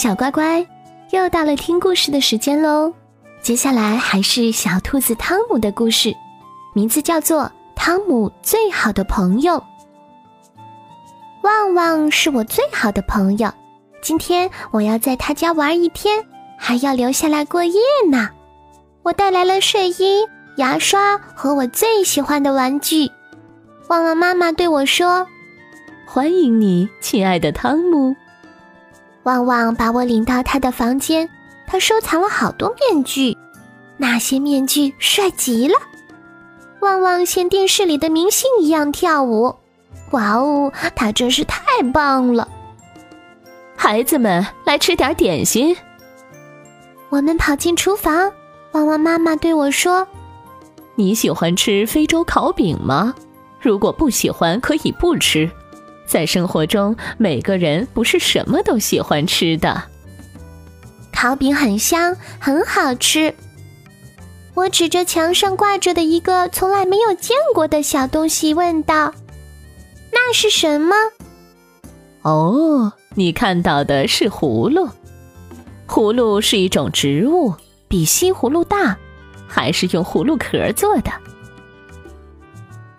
小乖乖，又到了听故事的时间喽！接下来还是小兔子汤姆的故事，名字叫做《汤姆最好的朋友》。旺旺是我最好的朋友，今天我要在他家玩一天，还要留下来过夜呢。我带来了睡衣、牙刷和我最喜欢的玩具。旺旺妈妈对我说：“欢迎你，亲爱的汤姆。”旺旺把我领到他的房间，他收藏了好多面具，那些面具帅极了。旺旺像电视里的明星一样跳舞，哇哦，他真是太棒了！孩子们来吃点点心。我们跑进厨房，旺旺妈妈对我说：“你喜欢吃非洲烤饼吗？如果不喜欢，可以不吃。”在生活中，每个人不是什么都喜欢吃的。烤饼很香，很好吃。我指着墙上挂着的一个从来没有见过的小东西问道：“那是什么？”哦，你看到的是葫芦。葫芦是一种植物，比西葫芦大，还是用葫芦壳做的。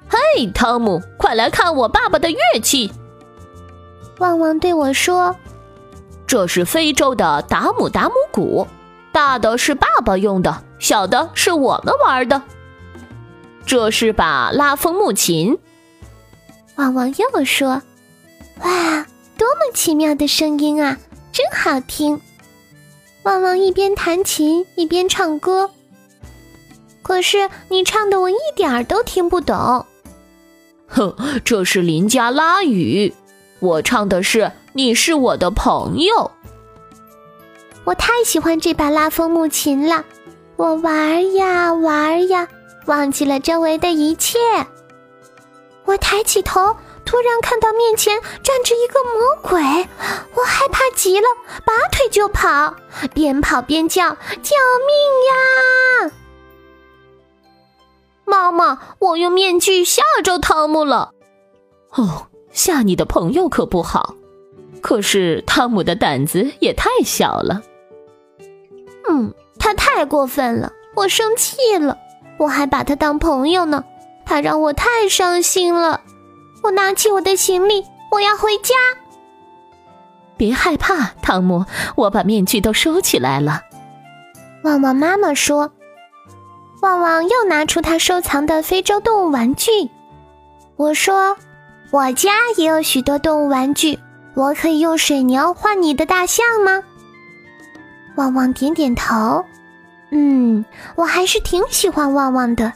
嘿，汤姆，快来看我爸爸的乐器！旺旺对我说：“这是非洲的达姆达姆鼓，大的是爸爸用的，小的是我们玩的。这是把拉风木琴。”旺旺又说：“哇，多么奇妙的声音啊，真好听！”旺旺一边弹琴一边唱歌，可是你唱的我一点儿都听不懂。哼，这是林加拉语。我唱的是“你是我的朋友”。我太喜欢这把拉风木琴了，我玩呀玩呀，忘记了周围的一切。我抬起头，突然看到面前站着一个魔鬼，我害怕极了，拔腿就跑，边跑边叫：“救命呀！”妈妈，我用面具吓着汤姆了。哦。吓你的朋友可不好，可是汤姆的胆子也太小了。嗯，他太过分了，我生气了。我还把他当朋友呢，他让我太伤心了。我拿起我的行李，我要回家。别害怕，汤姆，我把面具都收起来了。旺旺妈妈说。旺旺又拿出他收藏的非洲动物玩具。我说。我家也有许多动物玩具，我可以用水牛换你的大象吗？旺旺点点头，嗯，我还是挺喜欢旺旺的。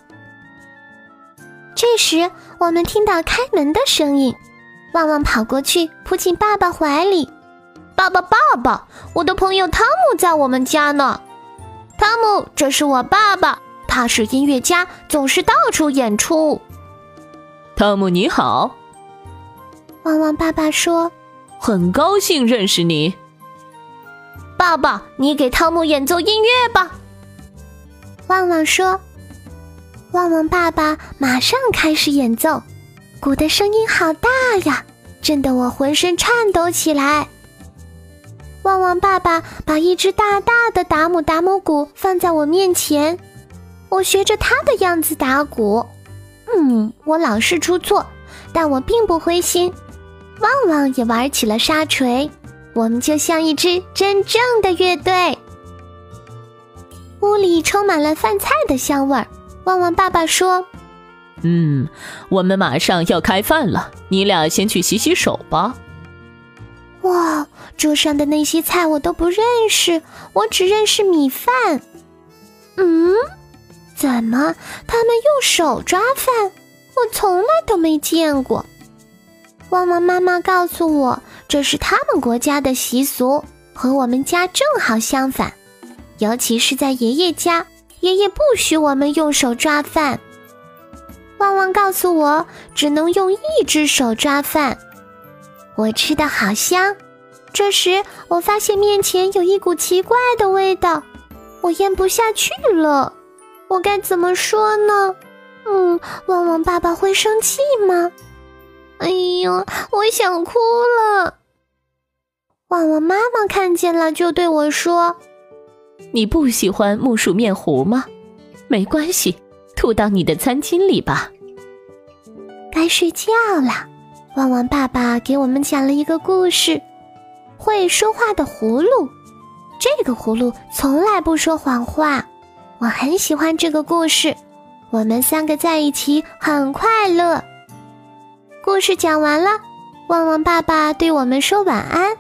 这时，我们听到开门的声音，旺旺跑过去，扑进爸爸怀里。爸爸，爸爸，我的朋友汤姆在我们家呢。汤姆，这是我爸爸，他是音乐家，总是到处演出。汤姆，你好。旺旺爸爸说：“很高兴认识你，爸爸，你给汤姆演奏音乐吧。”旺旺说：“旺旺爸爸马上开始演奏，鼓的声音好大呀，震得我浑身颤抖起来。”旺旺爸爸把一只大大的达姆达姆鼓放在我面前，我学着他的样子打鼓。嗯，我老是出错，但我并不灰心。旺旺也玩起了沙锤，我们就像一支真正的乐队。屋里充满了饭菜的香味儿。旺旺爸爸说：“嗯，我们马上要开饭了，你俩先去洗洗手吧。”哇，桌上的那些菜我都不认识，我只认识米饭。嗯，怎么他们用手抓饭？我从来都没见过。旺旺妈妈告诉我，这是他们国家的习俗，和我们家正好相反。尤其是在爷爷家，爷爷不许我们用手抓饭。旺旺告诉我，只能用一只手抓饭。我吃的好香。这时，我发现面前有一股奇怪的味道，我咽不下去了。我该怎么说呢？嗯，旺旺爸爸会生气吗？哎呦，我想哭了。旺旺妈妈看见了，就对我说：“你不喜欢木薯面糊吗？没关系，吐到你的餐巾里吧。”该睡觉了。旺旺爸爸给我们讲了一个故事：会说话的葫芦。这个葫芦从来不说谎话。我很喜欢这个故事。我们三个在一起很快乐。故事讲完了，旺旺爸爸对我们说晚安。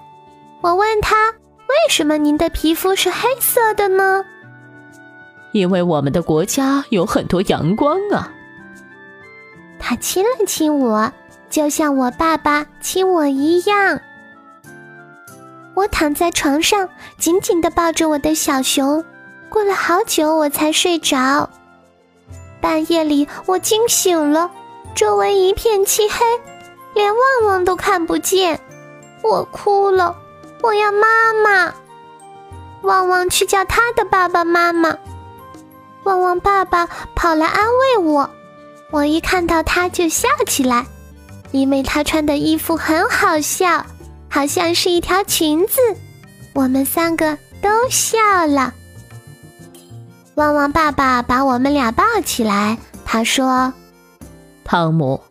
我问他：“为什么您的皮肤是黑色的呢？”因为我们的国家有很多阳光啊。他亲了亲我。就像我爸爸亲我一样，我躺在床上，紧紧地抱着我的小熊。过了好久，我才睡着。半夜里，我惊醒了，周围一片漆黑，连旺旺都看不见。我哭了，我要妈妈。旺旺去叫他的爸爸妈妈。旺旺爸爸跑来安慰我，我一看到他就笑起来。因为他穿的衣服很好笑，好像是一条裙子，我们三个都笑了。旺旺爸爸把我们俩抱起来，他说：“汤姆，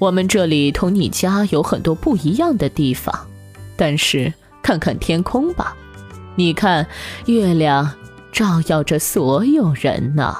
我们这里同你家有很多不一样的地方，但是看看天空吧，你看月亮照耀着所有人呢。”。